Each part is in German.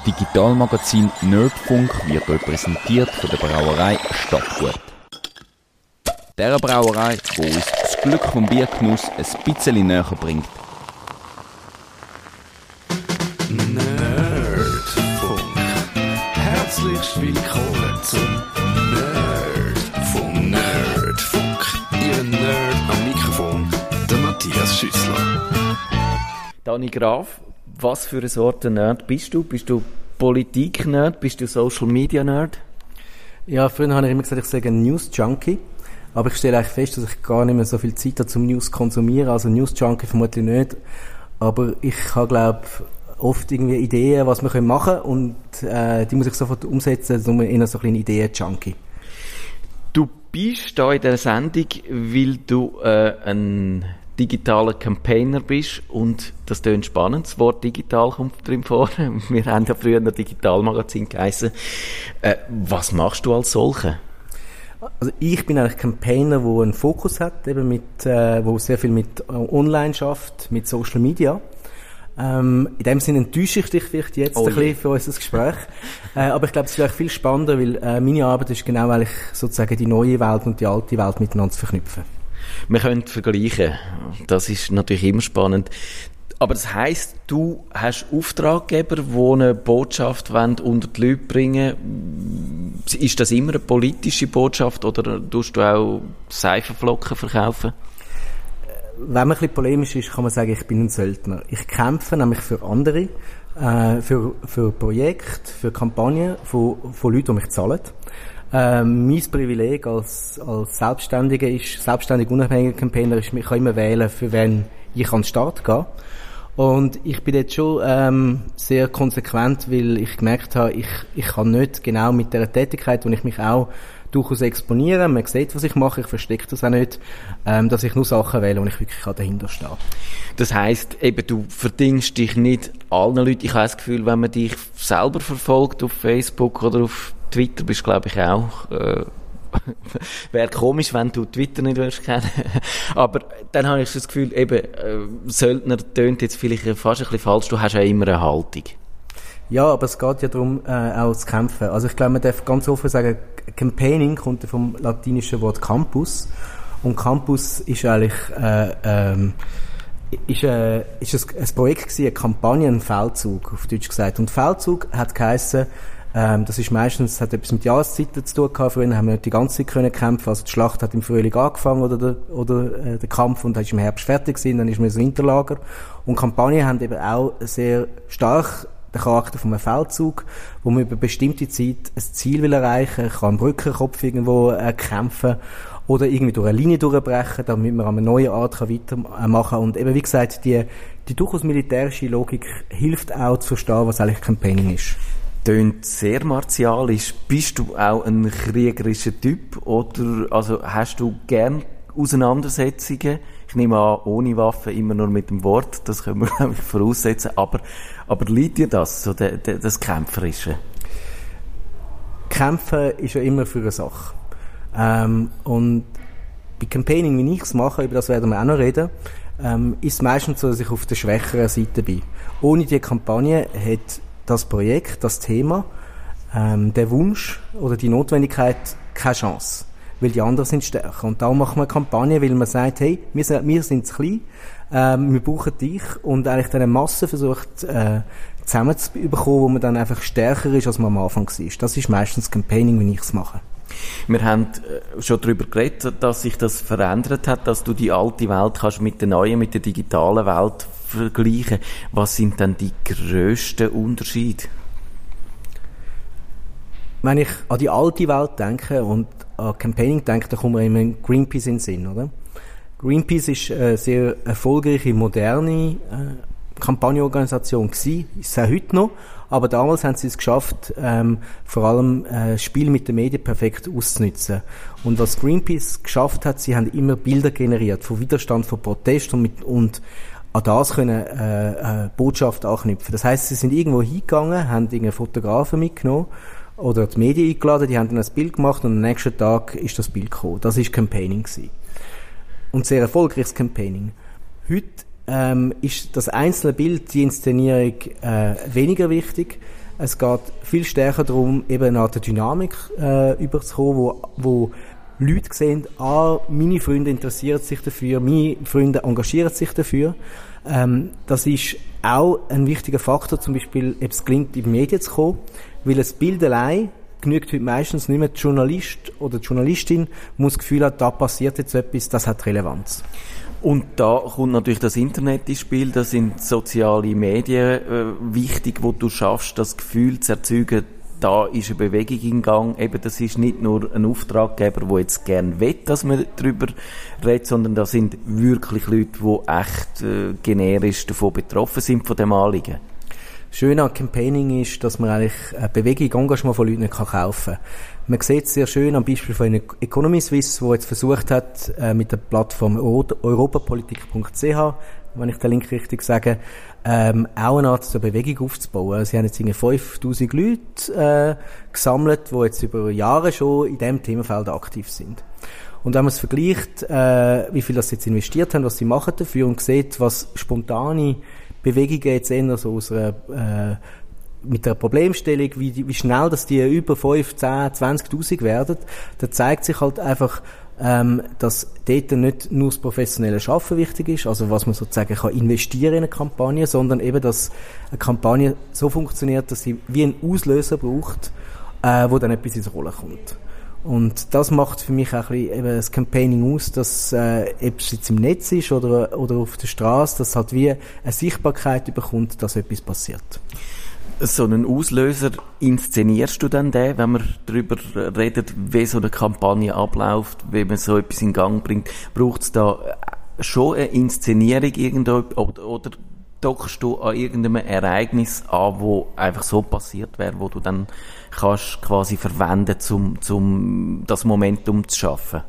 Das Digitalmagazin Nerdfunk wird euch präsentiert von der Brauerei Stadtgut. Der Brauerei, die uns das Glück vom Biergenuss ein bisschen näher bringt. Nerdfunk. Herzlich willkommen zum Nerdfunk. Nerdfunk. Ihr Nerd am Mikrofon, der Matthias Schüssler. Dani Graf, was für eine Sorte Nerd bist du? Bist du Politik-Nerd? Bist du Social-Media-Nerd? Ja, früher habe ich immer gesagt, ich sage News-Junkie. Aber ich stelle eigentlich fest, dass ich gar nicht mehr so viel Zeit habe zum News konsumieren. Also News-Junkie vermutlich nicht. Aber ich habe, glaube oft irgendwie Ideen, was wir machen können. Und äh, die muss ich sofort umsetzen. Darum eher so ein Ideen-Junkie. Du bist da in der Sendung, weil du äh, ein digitaler Campaigner bist und das tönt spannend. Das Wort digital kommt drin vor. Wir haben ja früher ein Digitalmagazin geheißen. Äh, was machst du als solche? Also ich bin eigentlich Campaigner, wo einen Fokus hat, eben mit, äh, wo sehr viel mit äh, Online schafft, mit Social Media. Ähm, in dem Sinne enttäusche ich dich vielleicht jetzt Oh ein bisschen für unser Gespräch. äh, aber ich glaube, es ist viel spannender, weil äh, meine Arbeit ist genau eigentlich sozusagen die neue Welt und die alte Welt miteinander zu verknüpfen. Wir können vergleichen. Das ist natürlich immer spannend. Aber das heißt, du hast Auftraggeber, die eine Botschaft wollen unter die Leute bringen. Ist das immer eine politische Botschaft oder tust du auch Seifenflocken verkaufen? Wenn man ein bisschen polemisch ist, kann man sagen, ich bin ein Söldner. Ich kämpfe nämlich für andere, äh, für, für Projekte, für Kampagnen von, von Leuten, die mich zahlen. Ähm, mein Privileg als, als Selbstständiger ist, selbstständig unabhängiger Campaigner ist, ich kann immer wählen, für wen ich an den Start gehe. Und ich bin jetzt schon ähm, sehr konsequent, weil ich gemerkt habe, ich, ich kann nicht genau mit der Tätigkeit, wo ich mich auch durchaus exponiere, man sieht, was ich mache, ich verstecke das auch nicht, ähm, dass ich nur Sachen wähle, wo ich wirklich dahinter stehe. Das heißt, eben, du verdingst dich nicht allen Leuten. Ich habe das Gefühl, wenn man dich selber verfolgt auf Facebook oder auf Twitter, bist glaube ich auch. Äh, Wäre komisch, wenn du Twitter nicht würdest kennen. Aber dann habe ich das Gefühl, eben, äh, Söldner tönt jetzt vielleicht fast ein bisschen falsch. Du hast ja immer eine Haltung. Ja, aber es geht ja darum, äh, auch zu kämpfen. Also ich glaube, man darf ganz offen sagen, Campaigning kommt vom latinischen Wort Campus. Und Campus ist eigentlich, äh, ähm, ist, äh, ist ein, ein Projekt gewesen, eine Kampagne, ein Feldzug, auf Deutsch gesagt. Und Feldzug hat geheissen, ähm, das ist meistens, hat etwas mit Jahreszeiten zu tun gehabt. Früher haben wir nicht die ganze Zeit können kämpfen. Also die Schlacht hat im Frühling angefangen oder der, oder, äh, der Kampf und dann ist im Herbst fertig gewesen, dann ist man ins Winterlager. Und Kampagnen haben eben auch sehr stark den Charakter von einem Feldzug, wo man über bestimmte Zeit ein Ziel will erreichen, kann am Brückenkopf irgendwo äh, kämpfen oder irgendwie durch eine Linie durchbrechen, damit man an einer neuen Art weitermachen kann. Und eben, wie gesagt, die, die durchaus militärische Logik hilft auch zu verstehen, was eigentlich Campaigning ist. Tönt sehr martialisch. Bist du auch ein kriegerischer Typ oder also hast du gern Auseinandersetzungen? Ich nehme an, ohne Waffen, immer nur mit dem Wort. Das können wir, glaube ich, voraussetzen. Aber, aber liegt dir das, so der, der, das Kämpferische? Kämpfen ist ja immer für eine Sache. Ähm, und bei Campaigning, wie ich es mache, über das werden wir auch noch reden, ähm, ist es meistens so, dass ich auf der schwächeren Seite bin. Ohne die Kampagne hat das Projekt, das Thema, ähm, der Wunsch oder die Notwendigkeit keine Chance. Weil die anderen sind stärker. Und darum machen wir eine Kampagne, weil man sagt, hey, wir sind, wir sind zu klein, ähm, wir brauchen dich und eigentlich dann eine Masse versucht, äh, zusammenzubekommen, wo man dann einfach stärker ist, als man am Anfang war. Das ist meistens Campaigning, wie ich es mache. Wir haben äh, schon darüber geredet, dass sich das verändert hat, dass du die alte Welt kannst mit der neuen, mit der digitalen Welt vergleichen. Was sind denn die grössten Unterschiede? Wenn ich an die alte Welt denke und an Campaigning denke, dann kommt mir immer Greenpeace in den Sinn, oder? Greenpeace ist eine sehr erfolgreiche, moderne äh, Kampagnenorganisation gewesen, ist auch heute noch, aber damals haben sie es geschafft, ähm, vor allem äh, Spiel mit den Medien perfekt auszunutzen. Und was Greenpeace geschafft hat, sie haben immer Bilder generiert von Widerstand, von Protest und, mit, und an das können äh, äh, Botschaft anknüpfen. Das heißt, sie sind irgendwo hingegangen, haben irgendeinen Fotografen mitgenommen oder die Medien eingeladen, die haben dann ein Bild gemacht und am nächsten Tag ist das Bild gekommen. Das ist Campaigning gewesen. Und sehr erfolgreiches Campaigning. Heute ähm, ist das einzelne Bild, die Inszenierung äh, weniger wichtig. Es geht viel stärker darum, eben eine Art Dynamik äh, überzukommen, wo, wo Leute sehen, ah, meine Freunde interessieren sich dafür, meine Freunde engagieren sich dafür. Ähm, das ist auch ein wichtiger Faktor, zum Beispiel, ob es gelingt, in die Medien zu kommen, weil das Bild allein genügt heute meistens nicht mehr. Der Journalist oder die Journalistin muss das Gefühl haben, da passiert jetzt etwas, das hat Relevanz. Und da kommt natürlich das Internet ins Spiel, da sind soziale Medien äh, wichtig, wo du schaffst, das Gefühl zu erzeugen, da ist eine Bewegung in Gang. Eben, das ist nicht nur ein Auftraggeber, der jetzt gern will, dass man darüber redet, sondern da sind wirklich Leute, die echt äh, generisch davon betroffen sind, von dem Anliegen. Schön an Campaigning ist, dass man eigentlich eine Bewegung, Engagement von Leuten kann kaufen kann. Man sieht es sehr schön am Beispiel von Economy Suisse, wo jetzt versucht hat, äh, mit der Plattform europapolitik.ch, wenn ich den Link richtig sage, ähm, auch eine Art so Bewegung aufzubauen. Sie haben jetzt 5000 Leute äh, gesammelt, die jetzt über Jahre schon in diesem Themenfeld aktiv sind. Und wenn man es vergleicht, äh, wie viel das jetzt investiert haben, was sie machen dafür und sieht, was spontane Bewegungen jetzt eher so aus einer äh, mit der Problemstellung, wie, wie schnell dass die über 5, 10, 20'000 werden, da zeigt sich halt einfach, ähm, dass dort nicht nur das professionelle Schaffen wichtig ist, also was man sozusagen kann investieren in eine Kampagne, sondern eben, dass eine Kampagne so funktioniert, dass sie wie einen Auslöser braucht, äh, wo dann etwas ins Rollen kommt. Und das macht für mich auch ein bisschen eben das Campaigning aus, dass, äh, es jetzt im Netz ist oder, oder auf der Straße, dass halt wie eine Sichtbarkeit bekommt, dass etwas passiert so einen Auslöser inszenierst du dann den, wenn man darüber redet, wie so eine Kampagne abläuft, wie man so etwas in Gang bringt? Braucht es da schon eine Inszenierung irgendwo oder, oder dockst du an irgendeinem Ereignis an, wo einfach so passiert wäre, wo du dann kannst quasi verwenden, um zum das Momentum zu schaffen?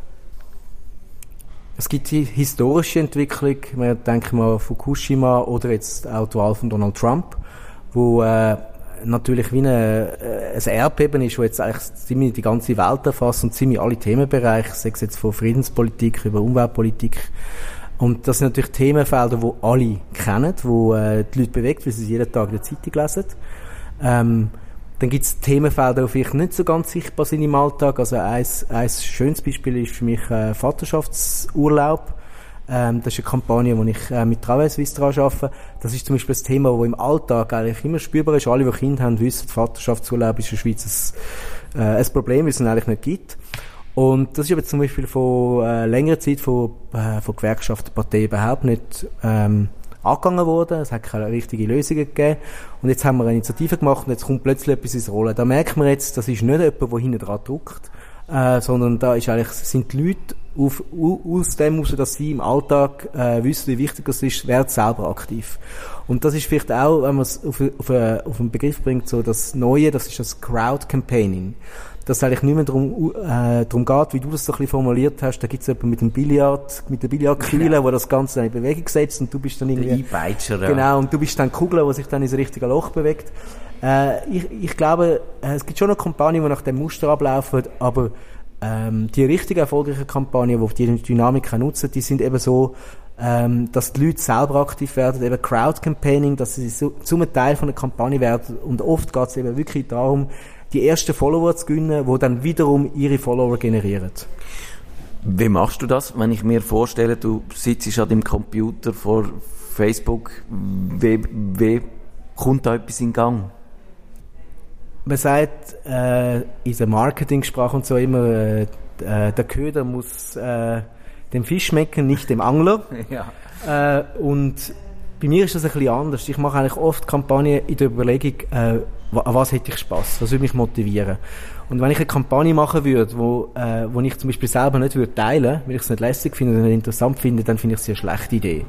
Es gibt die historische Entwicklung, man denkt mal Fukushima oder jetzt auch die Wahl von Donald Trump wo äh, natürlich wie eine, äh, ein Erdbeben ist, wo jetzt eigentlich ziemlich die ganze Welt erfasst und ziemlich alle Themenbereiche, sei es jetzt von Friedenspolitik über Umweltpolitik. Und das sind natürlich Themenfelder, wo alle kennen, wo äh, die Leute bewegt, weil sie jeden Tag in der Zeitung lesen. Ähm, dann gibt es Themenfelder, die vielleicht nicht so ganz sichtbar sind im Alltag. Also ein, ein schönes Beispiel ist für mich äh, Vaterschaftsurlaub ähm, das ist eine Kampagne, die ich äh, mit Travel Suisse daran arbeite. Das ist zum Beispiel ein Thema, das im Alltag eigentlich immer spürbar ist. Alle, die Kinder haben, wissen, Vaterschaftsurlaub ist in der Schweiz ein, äh, ein Problem, weil es eigentlich nicht gibt. Und das ist aber zum Beispiel von äh, längerer Zeit von, äh, von Gewerkschaften, Parteien überhaupt nicht ähm, angegangen worden. Es hat keine richtige Lösungen gegeben. Und jetzt haben wir eine Initiative gemacht und jetzt kommt plötzlich etwas ins Rollen. Da merkt man jetzt, das ist nicht jemand, der hinten dran druckt, äh, sondern da ist eigentlich, sind die Leute auf, aus dem heraus, dass sie im Alltag äh, wissen, wie wichtig das ist, werden selber aktiv. Und das ist vielleicht auch, wenn man es auf, auf, auf einen Begriff bringt, so das Neue, das ist das Crowd Campaigning. Dass es eigentlich nicht mehr darum, äh, darum geht, wie du das so ein bisschen formuliert hast, da gibt es jemanden mit dem Billard, mit der Billardkühle, genau. wo das Ganze in Bewegung setzt und du bist dann irgendwie... Der Einpeitscher, ja. Genau, und du bist dann Kugel, die sich dann ins richtige Loch bewegt. Äh, ich, ich glaube, äh, es gibt schon noch Kampagnen, die nach dem Muster ablaufen, aber ähm, die richtig erfolgreichen Kampagnen, die die Dynamik nutzen, die sind eben so, ähm, dass die Leute selber aktiv werden, eben Crowd-Campaigning, dass sie so, zum Teil von der Kampagne werden und oft geht es eben wirklich darum, die ersten Follower zu gewinnen, die dann wiederum ihre Follower generieren. Wie machst du das, wenn ich mir vorstelle, du sitzt an dem Computer vor Facebook, wie, wie kommt da etwas in Gang? Man sagt äh, in der Marketingsprache und so immer, äh, äh, der Köder muss äh, dem Fisch schmecken, nicht dem Angler. ja. äh, und bei mir ist das ein bisschen anders. Ich mache eigentlich oft Kampagnen in der Überlegung, äh, an was hätte ich Spaß, was würde mich motivieren. Und wenn ich eine Kampagne machen würde, wo, äh, wo ich zum Beispiel selber nicht würde teilen, weil ich es nicht lässig finde oder nicht interessant finde, dann finde ich es eine schlechte Idee.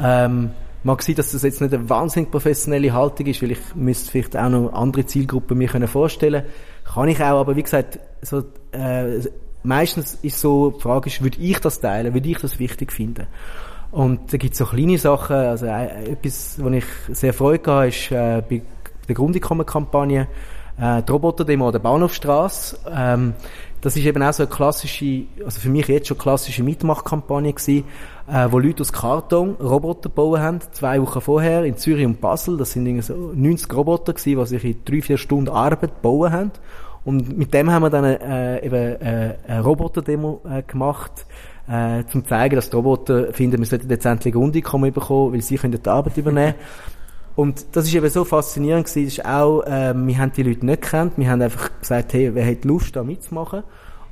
Ähm, Mag sein, dass das jetzt nicht eine wahnsinnig professionelle Haltung ist, weil ich müsste vielleicht auch noch andere Zielgruppen mir können vorstellen. Kann ich auch, aber wie gesagt, so, äh, meistens ist so, die Frage ist, würde ich das teilen, würde ich das wichtig finden? Und da gibt es so kleine Sachen, also äh, etwas, wo ich sehr Freude hatte, ist äh, bei der Grundeinkommen-Kampagne, äh, die Roboterdemo an der Bahnhofstrasse. Ähm, das ist eben auch so eine klassische, also für mich jetzt schon klassische Mitmachkampagne gewesen, äh, wo Leute aus Karton Roboter gebaut haben, zwei Wochen vorher in Zürich und Basel. Das sind irgendwie so 90 Roboter gewesen, die sich in drei, vier Stunden Arbeit bauen haben. Und mit dem haben wir dann äh, eben äh, eine Roboterdemo äh, gemacht, äh, zum zeigen, dass die Roboter finden, wir sollten jetzt endlich Grundeinkommen bekommen, weil sie können die Arbeit übernehmen. Und das ist eben so faszinierend gewesen, ist auch, äh, wir haben die Leute nicht gekannt, wir haben einfach gesagt, hey, wer hat Lust, da mitzumachen?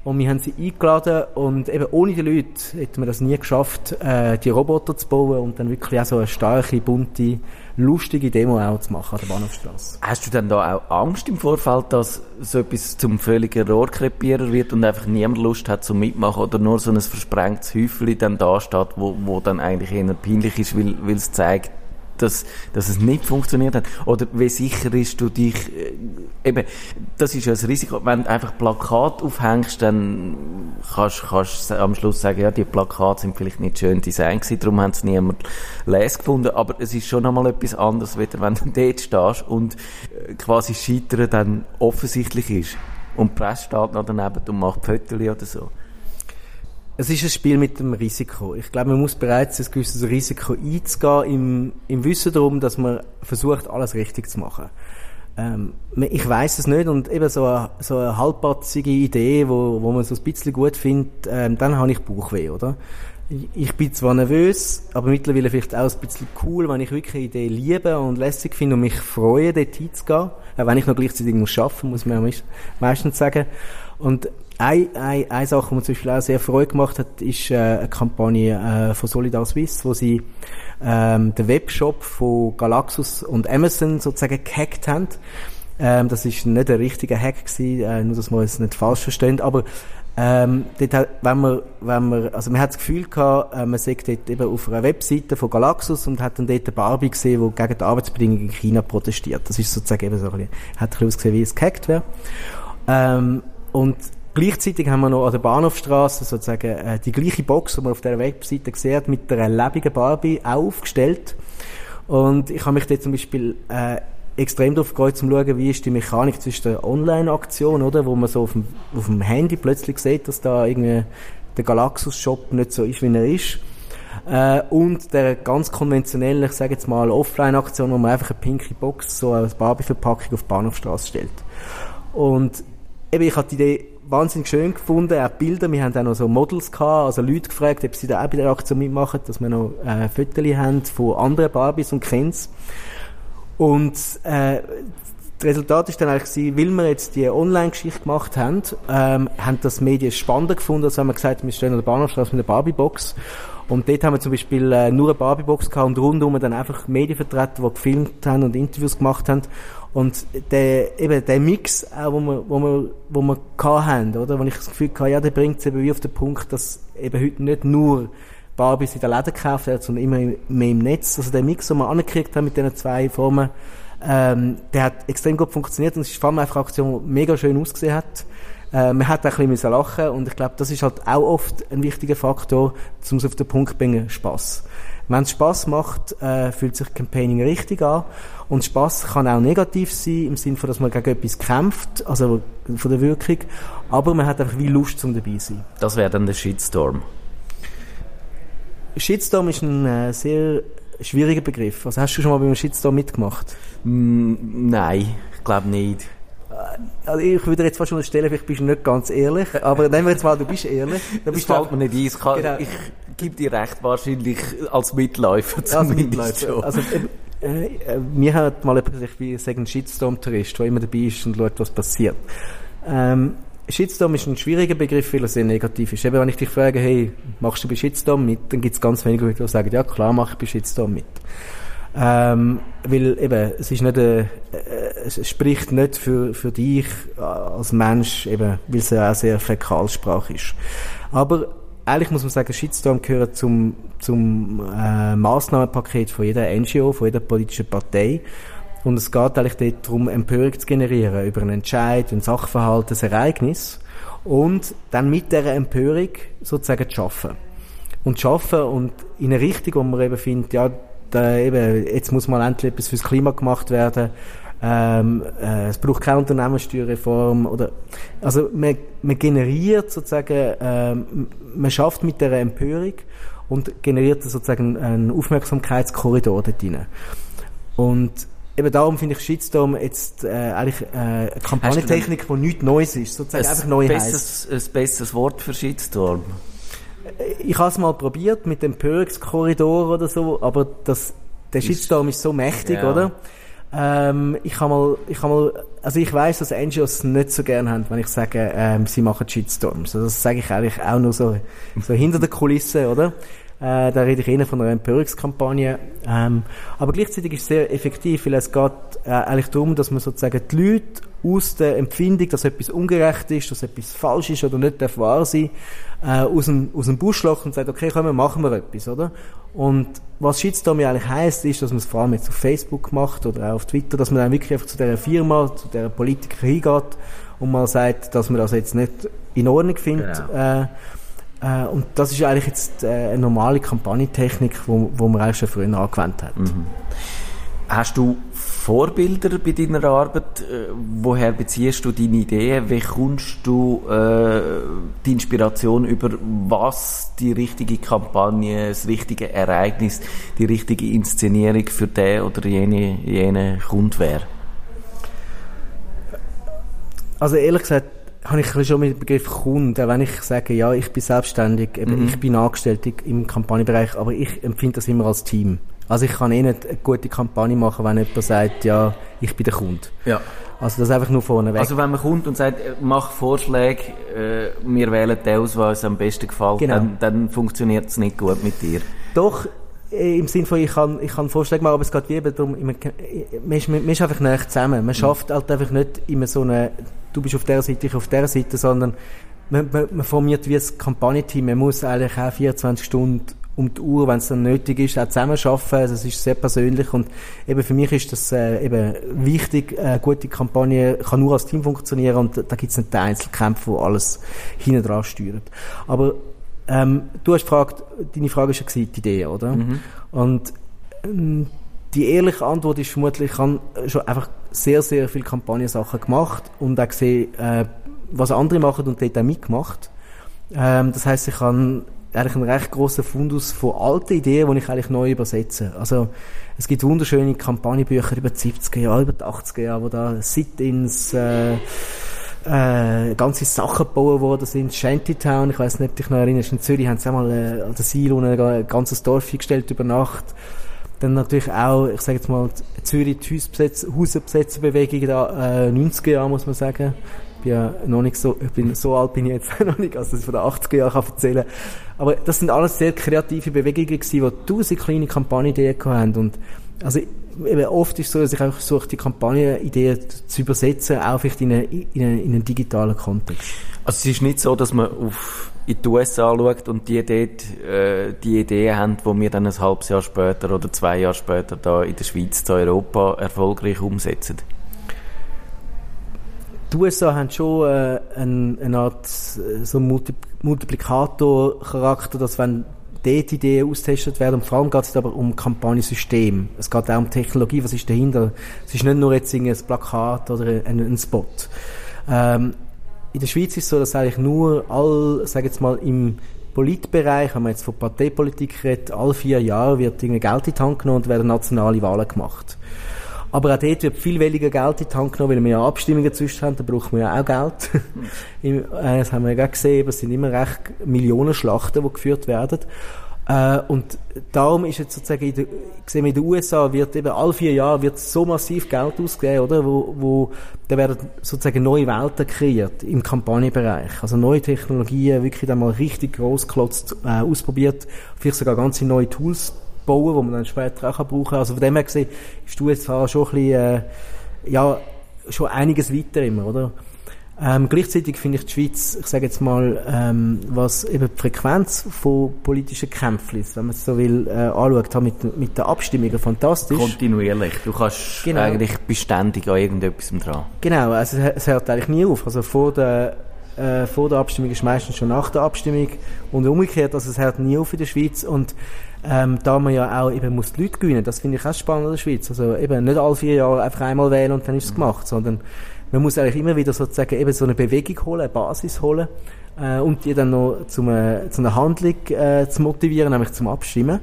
Und wir haben sie eingeladen und eben ohne die Leute hätten wir das nie geschafft, äh, die Roboter zu bauen und dann wirklich auch so eine starke, bunte, lustige Demo auch zu machen an der Bahnhofstrasse. Hast du denn da auch Angst im Vorfeld, dass so etwas zum völligen Rohrkrepierer wird und einfach niemand Lust hat zum Mitmachen oder nur so ein versprengtes Häufchen dann da steht, wo, wo dann eigentlich eher peinlich ist, weil, weil es zeigt, dass, dass es nicht funktioniert hat? Oder wie sicher ist du dich, äh, eben, das ist ja das Risiko, wenn du einfach Plakat aufhängst, dann kannst, du am Schluss sagen, ja, die Plakate sind vielleicht nicht schön designt gewesen, darum haben es niemand les gefunden, aber es ist schon einmal etwas anderes, wenn du dort stehst und äh, quasi Scheitern dann offensichtlich ist. Und die Presse steht noch daneben und macht Fotos oder so. Es ist ein Spiel mit dem Risiko. Ich glaube, man muss bereit sein, ein gewisses Risiko einzugehen, im, im Wissen darum, dass man versucht, alles richtig zu machen. Ähm, ich weiß es nicht und eben so eine, so eine halbpatzige Idee, wo, wo man so ein bisschen gut findet, ähm, dann habe ich Bauchweh, oder? Ich, bin zwar nervös, aber mittlerweile vielleicht auch ein bisschen cool, wenn ich wirklich eine Idee liebe und lässig finde und mich freue, dort hinzugehen. Auch wenn ich noch gleichzeitig muss arbeiten muss, muss man meistens sagen. Und eine, eine, eine Sache, die mir zum Beispiel auch sehr Freude gemacht hat, ist äh, eine Kampagne äh, von Solidar Suisse, wo sie ähm, den Webshop von Galaxus und Amazon sozusagen gehackt haben. Ähm, das ist nicht ein richtiger Hack gewesen, äh, nur dass man es nicht falsch versteht, aber ähm, dort, wenn man, wenn man, also man hat das Gefühl gehabt, äh, man sieht dort eben auf einer Webseite von Galaxus und hat dann dort eine Barbie gesehen, die gegen die Arbeitsbedingungen in China protestiert. Das ist sozusagen eben so ein bisschen, hat ein bisschen ausgesehen, wie es gehackt wäre. Ähm, und Gleichzeitig haben wir noch an der Bahnhofstrasse sozusagen äh, die gleiche Box, die man auf der Webseite sieht, mit einer lebenden Barbie auch aufgestellt. Und ich habe mich dort zum Beispiel äh, extrem darauf gefreut, zu schauen, wie ist die Mechanik zwischen der Online-Aktion, oder, wo man so auf dem, auf dem Handy plötzlich sieht, dass da irgendwie der Galaxus-Shop nicht so ist, wie er ist. Äh, und der ganz konventionellen, ich sage jetzt mal, Offline-Aktion, wo man einfach eine pinke Box, so als Barbie-Verpackung auf die Bahnhofstrasse stellt. Und eben, ich hatte die Idee wahnsinnig schön gefunden, auch Bilder, wir haben auch noch so Models gehabt, also Leute gefragt, ob sie da auch bei der Aktion mitmachen, dass wir noch äh, Fotos haben von anderen Barbies und Kens. Und äh, das Resultat ist dann eigentlich gewesen, weil wir jetzt die Online-Geschichte gemacht haben, ähm, haben das Medien spannender gefunden, als haben wir gesagt, wir stehen an der Bahnhofstraße mit einer Barbie-Box und dort haben wir zum Beispiel äh, nur eine Barbie-Box gehabt und rundum dann einfach Medienvertreter, die gefilmt haben und Interviews gemacht haben. Und der, eben der Mix, auch, wo wir, wo wir, wo wir hatten, oder? Wo ich das Gefühl hatte, ja, der bringt es eben wie auf den Punkt, dass eben heute nicht nur Barbies in der Läden gekauft werden, sondern immer mehr im Netz. Also der Mix, den wir angekriegt haben mit diesen zwei Formen, ähm, der hat extrem gut funktioniert und es ist vor allem eine Aktion, die mega schön ausgesehen hat. Äh, man hat auch ein bisschen lachen und ich glaube, das ist halt auch oft ein wichtiger Faktor, um es auf den Punkt zu bringen, Spass. Wenn es Spass macht, äh, fühlt sich Campaigning richtig an. Und Spass kann auch negativ sein, im Sinne von, dass man gegen etwas kämpft, also von der Wirkung. Aber man hat einfach wie Lust zum dabei sein. Das wäre dann der Shitstorm. Shitstorm ist ein äh, sehr schwieriger Begriff. Also hast du schon mal beim Shitstorm mitgemacht? Mm, nein, ich glaube nicht. Also ich würde jetzt fast unterstellen, vielleicht bist du nicht ganz ehrlich, aber nehmen wir jetzt mal, du bist ehrlich. Dann bist das fällt mir nicht ein. Ich, kann, genau. ich gebe dir recht, wahrscheinlich als Mitläufer zumindest als Mitläufer. Also, äh, äh, mir hat mal jemand gesagt, ich sage ein Shitstorm-Tourist, der immer dabei ist und schaut, was passiert. Ähm, Shitstorm ist ein schwieriger Begriff, weil er sehr negativ ist. Eben, wenn ich dich frage, hey, machst du bei Shitstorm mit, dann gibt es ganz wenige Leute, die sagen, ja klar, mache ich bei Shitstorm mit. Ähm, weil eben, es ist nicht, äh, es spricht nicht für, für dich als Mensch, eben, weil es ja auch sehr Fäkalsprache ist. Aber eigentlich muss man sagen, Shitstorm gehört zum, zum äh, Massnahmenpaket von jeder NGO, von jeder politischen Partei. Und es geht eigentlich dort darum, Empörung zu generieren über einen Entscheid, ein Sachverhalt, ein Ereignis. Und dann mit dieser Empörung sozusagen zu schaffen. Und zu schaffen und in eine Richtung, wo man eben findet, ja, da eben, jetzt muss mal endlich etwas fürs Klima gemacht werden. ähm, äh, es braucht keine Unternehmenssteuerreform oder also man, man generiert sozusagen, ähm, man schafft mit der Empörung und generiert sozusagen einen Aufmerksamkeitskorridor dort rein. Und eben darum finde ich Shitstorm jetzt äh, eigentlich äh, eine Kampagnentechnik, die nichts Neues ist, sozusagen einfach neu heisst. Ein besseres Wort für Shitstorm? Ich habe es mal probiert mit dem Empörungskorridor oder so, aber das, der Shitstorm ist so mächtig, ja. oder? Ähm, ich habe mal, ich habe mal, also ich weiß, dass NGOs nicht so gern haben, wenn ich sage, ähm, sie machen Shitstorms. Also das sage ich eigentlich auch nur so, so hinter der Kulisse, oder? Äh, da rede ich eher von einer Empörungskampagne. Ähm, aber gleichzeitig ist es sehr effektiv, weil es geht äh, eigentlich darum, dass man sozusagen die Leute aus der Empfindung, dass etwas ungerecht ist, dass etwas falsch ist oder nicht darf wahr sein, äh, aus, dem, aus dem Busch locht und sagt, okay, komm, machen wir etwas, oder? Und was Shitstorm eigentlich heisst, ist, dass man es vor allem jetzt auf Facebook macht oder auch auf Twitter, dass man dann wirklich einfach zu dieser Firma, zu dieser Politiker hingeht und mal sagt, dass man das jetzt nicht in Ordnung findet. Genau. Äh, äh, und das ist eigentlich jetzt äh, eine normale Kampagnentechnik, wo, wo man eigentlich schon früher angewendet hat. Mhm. Hast du Vorbilder bei deiner Arbeit? Äh, woher beziehst du deine Ideen? Wie kommst du äh, die Inspiration über was die richtige Kampagne, das richtige Ereignis, die richtige Inszenierung für den oder jene, jene Kunde wäre? Also ehrlich gesagt, habe ich schon mit dem Begriff Kunde, wenn ich sage, ja, ich bin selbstständig, eben, mhm. ich bin angestellt im Kampagnenbereich, aber ich empfinde das immer als Team. Also ich kann eh nicht eine gute Kampagne machen, wenn jemand sagt, ja, ich bin der Kunde. Ja. Also das einfach nur vorne weg. Also wenn man kommt und sagt, äh, mach Vorschläge, äh, wir wählen den aus, was uns am besten gefällt, genau. dann, dann funktioniert es nicht gut mit dir. Doch, äh, im Sinne von, ich kann, ich kann Vorschläge machen, aber es geht wie eben darum, man, ist, man ist einfach nicht zusammen. Man schafft halt einfach nicht immer so eine du bist auf der Seite, ich auf der Seite, sondern man, man, man formiert wie ein Kampagnenteam. Man muss eigentlich auch 24 Stunden um die Uhr, wenn es dann nötig ist, auch zusammen arbeiten. Also es ist sehr persönlich und eben für mich ist das äh, eben wichtig. Eine gute Kampagne kann nur als Team funktionieren und da gibt es nicht den Einzelkämpfer, der alles hinten dran steuert. Aber ähm, du hast gefragt, deine Frage war ja die Idee, oder? Mhm. Und ähm, die ehrliche Antwort ist vermutlich, ich habe schon einfach sehr, sehr viele Kampagnensachen gemacht und auch gesehen, äh, was andere machen und dort auch mitgemacht. Ähm, das heißt, ich habe eigentlich einen recht grossen Fundus von alten Ideen, die ich eigentlich neu übersetze. Also, es gibt wunderschöne Kampagnenbücher über die 70er Jahre, über die 80er Jahre, wo da Sit-ins, äh, äh, ganze Sachen gebaut worden sind. Shantytown, ich weiß nicht, ob dich noch erinnerst, in Zürich haben sie einmal äh, an der Seil ein ganzes Dorf eingestellt über Nacht. Dann natürlich auch, ich sage jetzt mal, Zürich die Hausbesetzerbewegung da, äh, 90er Jahre, muss man sagen. Ich bin ja noch nicht so, ich bin, so alt bin ich jetzt noch nicht, als ich von den 80er Jahren kann erzählen Aber das sind alles sehr kreative Bewegungen gewesen, die tausend kleine Kampagnenideen haben. Und, also, eben oft ist es so, dass ich auch versuche, die Kampagnenideen zu übersetzen, auch vielleicht in, eine, in, einen, in einen digitalen Kontext. Also es ist nicht so, dass man auf in die USA schaut und die dort äh, die Ideen haben, die wir dann ein halbes Jahr später oder zwei Jahre später da in der Schweiz zu Europa erfolgreich umsetzen? Die USA haben schon äh, eine, eine Art äh, so Multi Multiplikator-Charakter, dass wenn dort Ideen austestet werden, und vor allem geht es aber um Kampagnensystem. Es geht auch um Technologie, was ist dahinter. Es ist nicht nur jetzt ein Plakat oder ein, ein Spot. Ähm, in der Schweiz ist es so, dass eigentlich nur all, sag jetzt mal, im Politbereich, wenn man jetzt von Parteipolitik redet, alle vier Jahre wird irgendwie Geld in die Hand genommen und werden nationale Wahlen gemacht. Aber auch dort wird viel weniger Geld in die Hand genommen, weil wir ja Abstimmungen zwischen haben, da braucht man ja auch Geld. Äh, das haben wir ja gesehen, es sind immer recht Millionen Schlachten, die geführt werden. Äh, und darum ist jetzt sozusagen in der, gesehen in den USA wird eben alle vier Jahre wird so massiv Geld ausgegeben, oder? Wo, wo, da werden sozusagen neue Welten kreiert im Kampagnenbereich. Also neue Technologien, wirklich dann mal richtig großklotzt, äh, ausprobiert, vielleicht sogar ganze neue Tools bauen, die man dann später auch brauchen kann. Also von dem her gesehen, ist du jetzt schon ein bisschen, äh, ja, schon einiges weiter immer, oder? Ähm, gleichzeitig finde ich die Schweiz, ich sage jetzt mal, ähm, was eben die Frequenz von politischen Kämpfen wenn man es so will, äh, anschaut, mit, mit den Abstimmungen fantastisch. Kontinuierlich. Du kannst genau. eigentlich beständig an irgendetwas dran. Genau, also es, es hört eigentlich nie auf. Also vor der, äh, vor der Abstimmung ist meistens schon nach der Abstimmung und umgekehrt, also es hört nie auf in der Schweiz und ähm, da man ja auch eben muss die Leute gewinnen, das finde ich auch spannend in der Schweiz. Also eben nicht alle vier Jahre einfach einmal wählen und dann ist es gemacht, sondern man muss eigentlich immer wieder sozusagen eben so eine Bewegung holen, eine Basis holen äh, und die dann noch zum, äh, zu einer Handlung äh, zu motivieren, nämlich zum Abstimmen.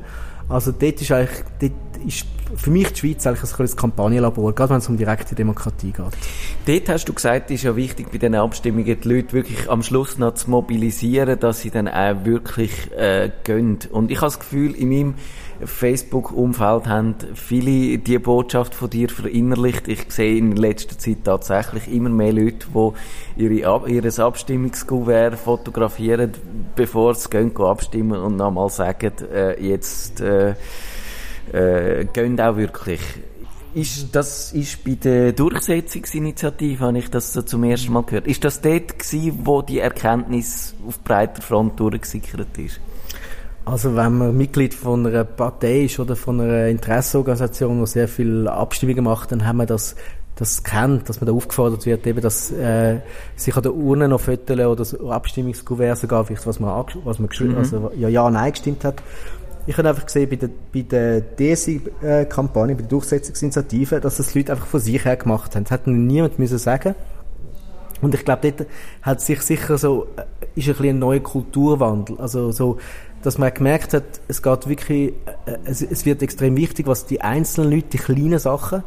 Also dort ist eigentlich, dort ist für mich die Schweiz eigentlich ein kleines Kampagnenlabor, gerade wenn es um direkte Demokratie geht. Dort hast du gesagt, ist ja wichtig bei diesen Abstimmungen, die Leute wirklich am Schluss noch zu mobilisieren, dass sie dann auch wirklich äh, gehen. Und ich habe das Gefühl, in meinem Facebook-Umfeld haben viele die Botschaft von dir verinnerlicht. Ich sehe in letzter Zeit tatsächlich immer mehr Leute, die ihre Ab ihr Abstimmungskuvert fotografieren, bevor sie gehen abstimmen und nochmal sagen, äh, jetzt äh, äh, gehen auch wirklich. Ist, das ist bei der Durchsetzungsinitiative, habe ich das so zum ersten Mal gehört. Ist das dort gewesen, wo die Erkenntnis auf breiter Front durchgesickert ist? Also wenn man Mitglied von einer Partei ist oder von einer Interessenorganisation, die sehr viel Abstimmungen macht, dann haben wir das das kennt, dass man da aufgefordert wird, eben, dass äh, sich an der Urne noch Fotos oder so Abstimmungskuvert sogar, vielleicht, was man, was man mhm. also ja, ja, nein gestimmt hat. Ich habe einfach gesehen, bei der, DSI-Kampagne, bei der Durchsetzungsinitiative, dass das die Leute einfach von sich her gemacht haben. Das hat niemand müssen sagen. Und ich glaube, dort hat sich sicher so, äh, ist ein bisschen ein neuer Kulturwandel. Also so, dass man gemerkt hat, es geht wirklich, äh, es, es wird extrem wichtig, was die einzelnen Leute, die kleinen Sachen,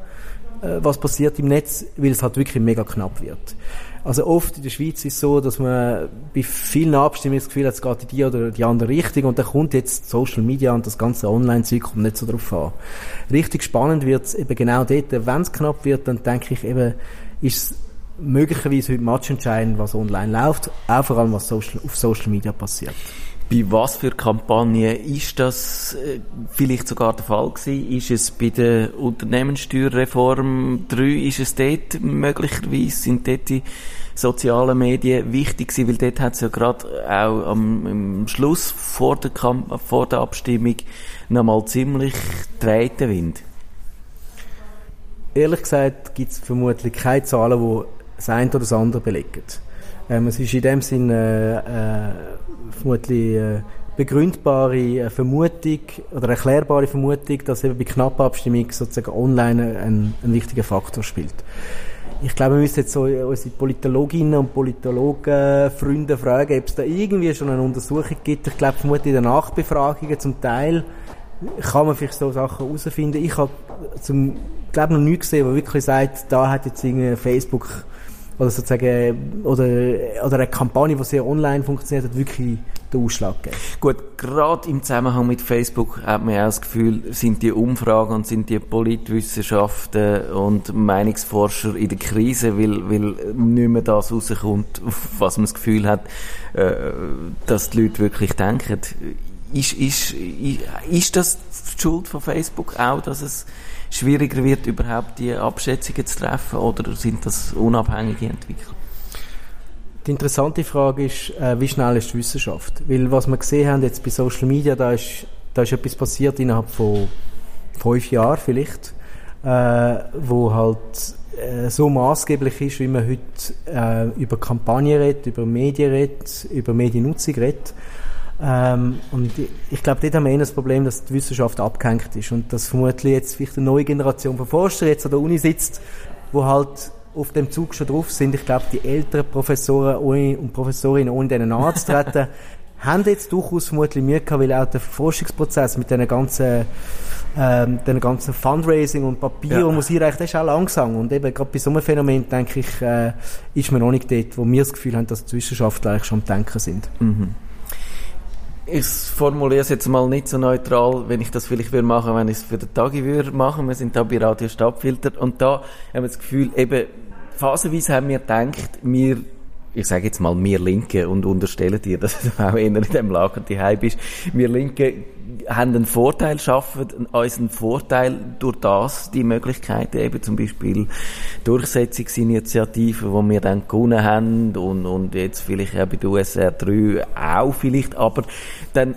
äh, was passiert im Netz, weil es halt wirklich mega knapp wird. Also oft in der Schweiz ist es so, dass man bei vielen Abstimmungen das Gefühl hat, es geht in die oder die andere Richtung und dann kommt jetzt Social Media und das ganze Online-Zeug kommt nicht so drauf an. Richtig spannend wird es eben genau dort, wenn es knapp wird, dann denke ich eben, ist es möglicherweise heute matchentscheidend, was online läuft, auch vor allem was Social, auf Social Media passiert. Bei was für Kampagnen ist das äh, vielleicht sogar der Fall gewesen? Ist es bei der Unternehmenssteuerreform 3, ist es dort möglicherweise, sind dort die sozialen Medien wichtig gewesen? Weil dort hat es ja gerade auch am, am Schluss vor der, Kamp vor der Abstimmung nochmal ziemlich drehten Wind. Ehrlich gesagt gibt es vermutlich keine Zahlen, die das eine oder das andere belegen. Ähm, es ist in dem Sinne äh, äh, vermutlich äh, begründbare äh, Vermutung oder erklärbare Vermutung, dass eben bei knapper Abstimmung sozusagen online ein, ein wichtiger Faktor spielt. Ich glaube, wir müssen jetzt so unsere Politologinnen und Politologen, Freunde fragen, ob es da irgendwie schon eine Untersuchung gibt. Ich glaube, vermutlich in den Nachbefragungen zum Teil kann man vielleicht so Sachen herausfinden. Ich habe zum, glaube noch nie gesehen, wo wirklich sagt, da hat jetzt irgendwie Facebook oder sozusagen, oder, oder eine Kampagne, die sehr online funktioniert, hat wirklich den Ausschlag gegeben. Gut, gerade im Zusammenhang mit Facebook hat man auch das Gefühl, sind die Umfragen und sind die Politwissenschaften und Meinungsforscher in der Krise, weil, weil nicht mehr das rauskommt, was man das Gefühl hat, äh, dass die Leute wirklich denken. Ist, ist, ist das die Schuld von Facebook auch, dass es schwieriger wird, überhaupt die Abschätzungen zu treffen oder sind das unabhängige Entwickler? Die interessante Frage ist, äh, wie schnell ist die Wissenschaft? Weil was wir gesehen haben jetzt bei Social Media, da ist, da ist etwas passiert innerhalb von fünf Jahren vielleicht, äh, wo halt äh, so maßgeblich ist, wie man heute äh, über Kampagnen redet, über Medien redet, über Mediennutzung redet. Ähm, und ich glaube, dort haben wir eher das Problem, dass die Wissenschaft abgehängt ist und dass vermutlich jetzt vielleicht eine neue Generation von Forschern jetzt an der Uni sitzt, wo halt auf dem Zug schon drauf sind. Ich glaube, die älteren Professoren und Professorinnen, ohne denen anzutreten, haben jetzt durchaus vermutlich Mühe gehabt, weil auch der Forschungsprozess mit den ganzen, ähm, den ganzen Fundraising und Papier ja. und Musik, das ist auch langsam. Und eben gerade bei so einem Phänomen, denke ich, äh, ist man noch nicht dort, wo wir das Gefühl haben, dass die Wissenschaftler eigentlich schon am Denken sind. Mhm ich formuliere es jetzt mal nicht so neutral, wenn ich das vielleicht würde machen, wenn ich es für den Tagi würde machen. Wir sind da bei Radio Stadtfilter und da haben wir das Gefühl, eben, phasenweise haben wir gedacht, wir ich sage jetzt mal, wir Linke und unterstellen dir, dass du auch eher in dem Lager daheim bist. Wir Linke haben einen Vorteil, schaffen uns einen Vorteil durch das, die Möglichkeiten eben zum Beispiel Durchsetzungsinitiativen, wo wir dann gewonnen haben und, und jetzt vielleicht auch bei der USR 3 auch vielleicht, aber dann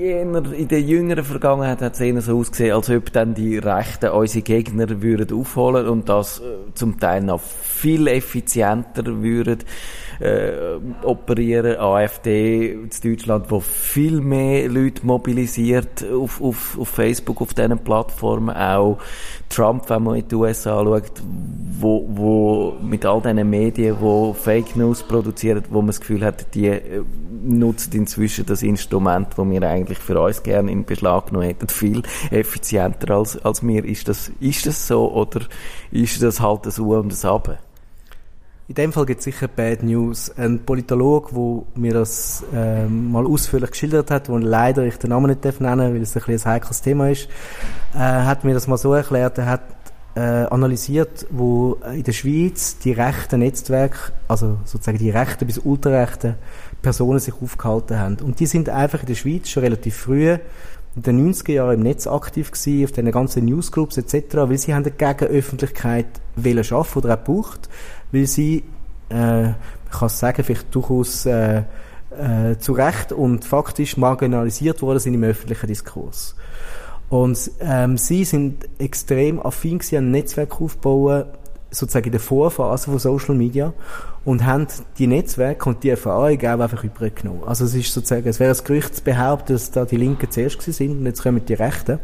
in der jüngeren Vergangenheit hat es eher so ausgesehen, als ob dann die Rechten unsere Gegner würden aufholen und das äh, zum Teil noch viel effizienter würden äh, operieren. AfD in Deutschland, wo viel mehr Leute mobilisiert auf, auf, auf Facebook, auf diesen Plattformen, auch Trump, wenn man in die USA anschaut, wo, wo mit all diesen Medien, wo Fake News produzieren, wo man das Gefühl hat, die äh, nutzen inzwischen das Instrument, das wir eigentlich für uns gerne in Beschlag genommen hätten, viel effizienter als, als wir. Ist das, ist das so oder ist das halt das U und das Ab? In dem Fall gibt es sicher Bad News. Ein Politologe, der mir das äh, mal ausführlich geschildert hat, wo leider ich den Namen nicht nennen darf, weil es ein, ein heikles Thema ist, äh, hat mir das mal so erklärt, er hat äh, analysiert, wo in der Schweiz die rechten Netzwerke, also sozusagen die rechten bis ultrarechten Personen sich aufgehalten haben. Und die sind einfach in der Schweiz schon relativ früh in den 90er Jahren im Netz aktiv gewesen, auf den ganzen Newsgroups etc., weil sie haben dagegen Öffentlichkeit schaffen oder auch gebraucht weil sie, äh, man kann sagen, vielleicht durchaus äh, äh, zu Recht und faktisch marginalisiert worden sind im öffentlichen Diskurs. Und ähm, sie sind extrem affin gewesen, ein Netzwerk aufbauen, sozusagen in der Vorphase von Social Media und haben die Netzwerke und die Erfahrung auch einfach übergenommen. Also es ist sozusagen, es wäre das Gerücht zu behaupten, dass da die Linken zuerst gewesen sind und jetzt kommen die Rechten.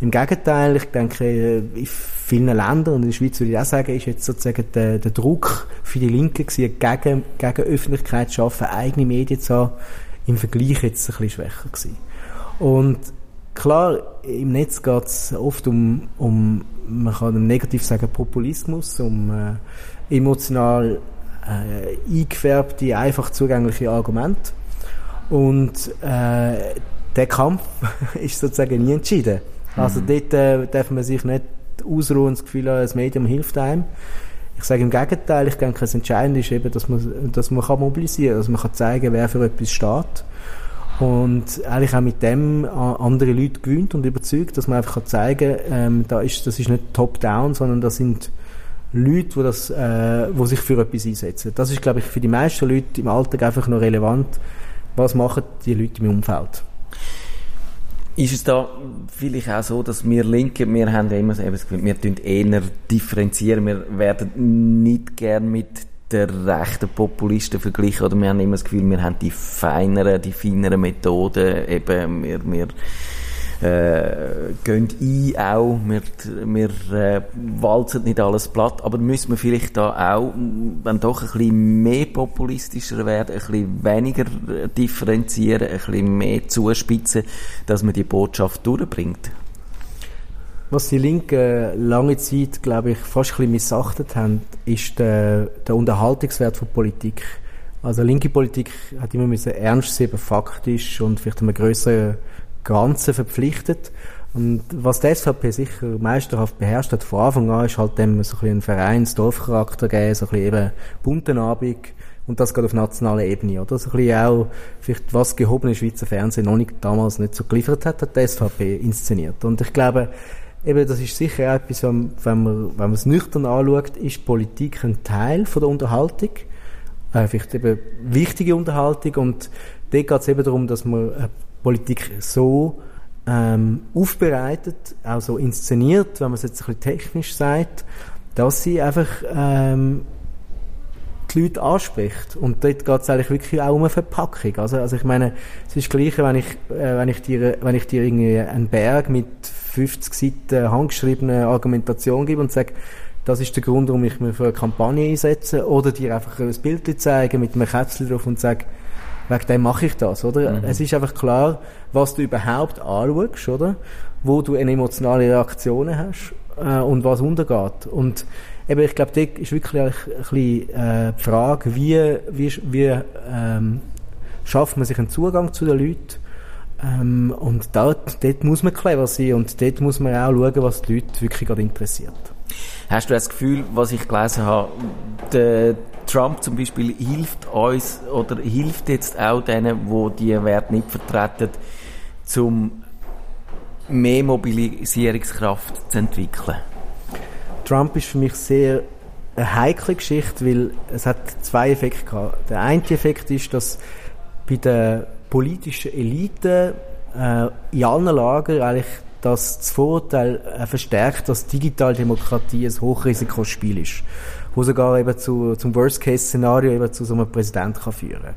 Im Gegenteil, ich denke, in vielen Ländern und in der Schweiz würde ich auch sagen, ist jetzt sozusagen der, der Druck für die Linken gewesen, gegen, gegen Öffentlichkeit zu schaffen, eigene Medien zu haben, im Vergleich jetzt ein bisschen schwächer gewesen. Und klar, im Netz geht es oft um, um, man kann negativ sagen, Populismus, um äh, emotional äh, eingefärbte, einfach zugängliche Argumente. Und äh, der Kampf ist sozusagen nie entschieden. Also mhm. dort äh, darf man sich nicht ausruhen und das Gefühl haben, das Medium hilft einem. Ich sage im Gegenteil, ich denke, das Entscheidende ist eben, dass man, dass man kann mobilisieren kann, dass man kann zeigen wer für etwas steht. Und eigentlich auch mit dem andere Leute gewöhnt und überzeugt, dass man einfach kann zeigen kann, ähm, da ist, das ist nicht top-down, sondern das sind Leute, die, das, äh, die sich für etwas einsetzen. Das ist, glaube ich, für die meisten Leute im Alltag einfach noch relevant. Was machen die Leute im Umfeld? Ist es da vielleicht auch so, dass wir Linke, wir haben ja immer das Gefühl, wir tun eher differenzieren, wir werden nicht gern mit der rechten Populisten verglichen oder wir haben immer das Gefühl, wir haben die feineren, die feineren Methoden, eben wir, wir äh, gehen ein auch, wir, wir äh, walzen nicht alles platt, aber müssen wir vielleicht da auch, wenn doch ein bisschen mehr populistischer werden, ein bisschen weniger differenzieren, ein bisschen mehr zuspitzen, dass man die Botschaft durchbringt? Was die Linken lange Zeit, glaube ich, fast ein bisschen missachtet haben, ist der, der Unterhaltungswert von Politik. Also linke Politik hat immer müssen ernst sein, faktisch und vielleicht einem größeren Ganzen verpflichtet. Und was die SVP sicher meisterhaft beherrscht hat von Anfang an, ist halt dem so ein bisschen ein Vereins-Dorfcharakter geben, so ein bisschen eben bunten Abend. Und das geht auf nationaler Ebene, oder? So ein bisschen auch, vielleicht was gehobene Schweizer Fernsehen noch nicht, damals nicht so geliefert hat, hat die SVP inszeniert. Und ich glaube, eben, das ist sicher auch etwas, wenn man, wenn man es nüchtern anschaut, ist Politik ein Teil von der Unterhaltung. Äh, vielleicht eben wichtige Unterhaltung. Und dort geht es eben darum, dass man Politik so ähm, aufbereitet, auch so inszeniert, wenn man es jetzt ein bisschen technisch sagt, dass sie einfach ähm, die Leute anspricht. Und dort geht es eigentlich wirklich auch um eine Verpackung. Also, also ich meine, es ist das Gleiche, wenn ich, äh, wenn ich dir, wenn ich dir irgendwie einen Berg mit 50 Seiten handgeschriebener Argumentation gebe und sage, das ist der Grund, warum ich mich für eine Kampagne einsetze, oder dir einfach ein Bild zeigen mit einem Kätzchen drauf und sage, wegen dem mache ich das, oder? Mhm. Es ist einfach klar, was du überhaupt anschaust, oder? Wo du eine emotionale Reaktion hast äh, und was untergeht. Und eben, ich glaube, das ist wirklich ein bisschen äh, die Frage, wie, wie, wie ähm, schafft man sich einen Zugang zu den Leuten? Ähm, und dort, dort muss man clever sein und dort muss man auch schauen, was die Leute wirklich gerade interessiert. Hast du das Gefühl, was ich gelesen habe, der Trump zum Beispiel hilft uns oder hilft jetzt auch denen, wo die, die Werte nicht vertreten, zum mehr Mobilisierungskraft zu entwickeln? Trump ist für mich sehr eine heikle Geschichte, weil es hat zwei Effekte gehabt. Der eine Effekt ist, dass bei der politischen Elite äh, in allen Lagern eigentlich dass das Vorurteil äh, verstärkt, dass Digitaldemokratie ein Hochrisikospiel ist, wo sogar eben zu, zum Worst-Case-Szenario eben zu so einem Präsident kann führen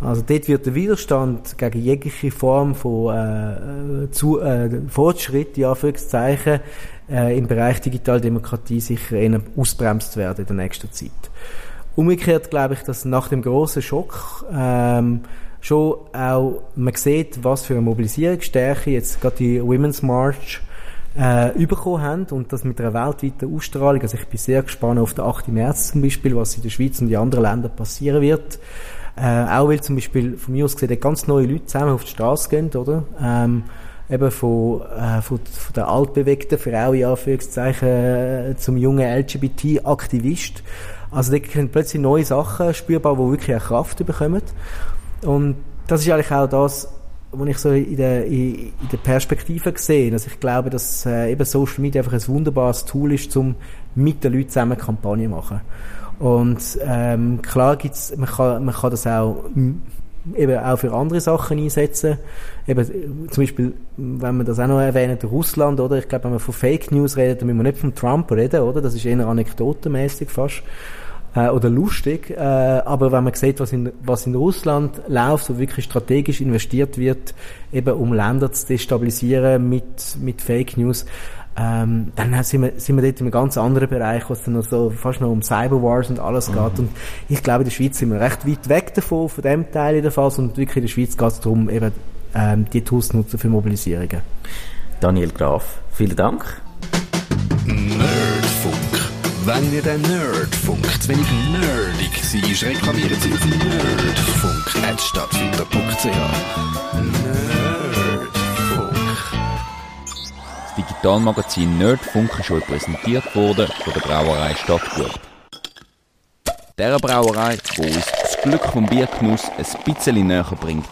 also dort wird der Widerstand gegen jegliche Form von äh, zu, äh, Fortschritt, ja, Anführungszeichen, äh, im Bereich Digitaldemokratie sicher eher ausbremst werden in der nächsten Zeit. Umgekehrt glaube ich, dass nach dem großen Schock ähm, schon auch man sieht, was für eine Mobilisierungsstärke jetzt gerade die Women's March äh, bekommen haben und das mit einer weltweiten Ausstrahlung. Also ich bin sehr gespannt auf den 8. März zum Beispiel, was in der Schweiz und in anderen Ländern passieren wird. Äh, auch weil zum Beispiel von mir aus gesehen ganz neue Leute zusammen auf die Straße gehen, oder? Ähm, eben von, äh, von, von der altbewegten Frau, in Anführungszeichen, äh, zum jungen LGBT-Aktivist. Also da können plötzlich neue Sachen spürbar, die wirklich eine Kraft bekommen. Und das ist eigentlich auch das, was ich so in der, in, der Perspektive sehe. Also ich glaube, dass äh, eben Social Media einfach ein wunderbares Tool ist, um mit den Leuten zusammen Kampagnen zu machen. Und ähm, klar gibt's, man kann, man kann das auch eben auch für andere Sachen einsetzen. Eben, zum Beispiel, wenn man das auch noch erwähnt, Russland, oder? Ich glaube, wenn man von Fake News redet, dann müssen wir nicht von Trump reden, oder? Das ist eher anekdotenmäßig fast. Äh, oder lustig. Äh, aber wenn man sieht, was in, was in Russland läuft, wo wirklich strategisch investiert wird, eben um Länder zu destabilisieren mit, mit Fake News, ähm, dann sind wir, sind wir dort in einem ganz anderen Bereich, wo es dann noch so fast noch um Cyberwars und alles mhm. geht. Und ich glaube, in der Schweiz sind wir recht weit weg davon, von dem Teil in der Fall. Und wirklich in der Schweiz geht es darum, eben ähm, die Tools zu nutzen für Mobilisierungen. Daniel Graf, vielen Dank. Nerdfunk. Wenn ihr den Nerdfunk zu wenig nerdig seid, reklamiert sie auf nerdfunk.stadtfilter.ch. Digitalmagazin Nerdfunk ist heute präsentiert worden von der Brauerei Stadtgut. Der Brauerei, wo uns das Glück vom Biergenuss ein bisschen näher bringt.